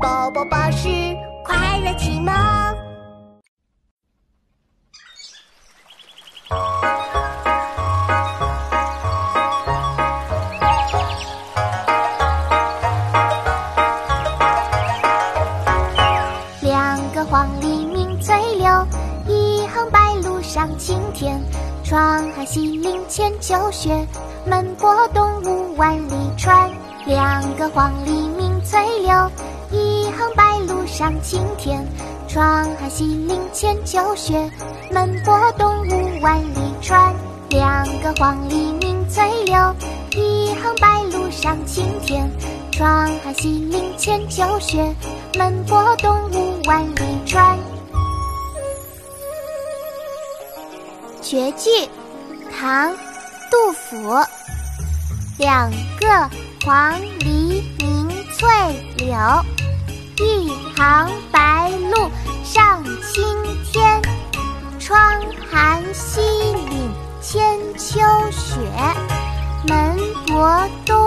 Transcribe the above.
宝宝巴士快乐启蒙。两个黄鹂鸣翠柳，一行白鹭上青天。窗含西岭千秋雪，门泊东吴万里船。两个黄鹂鸣翠柳，一行白鹭上青天。窗含西岭千秋雪，门泊东吴万里船。两个黄鹂鸣翠柳，一行白鹭上青天。窗含西岭千秋雪，门泊东吴万里船。绝句，唐·杜甫。两个黄鹂鸣翠柳，一行白鹭上青天。窗含西岭千秋雪，门泊东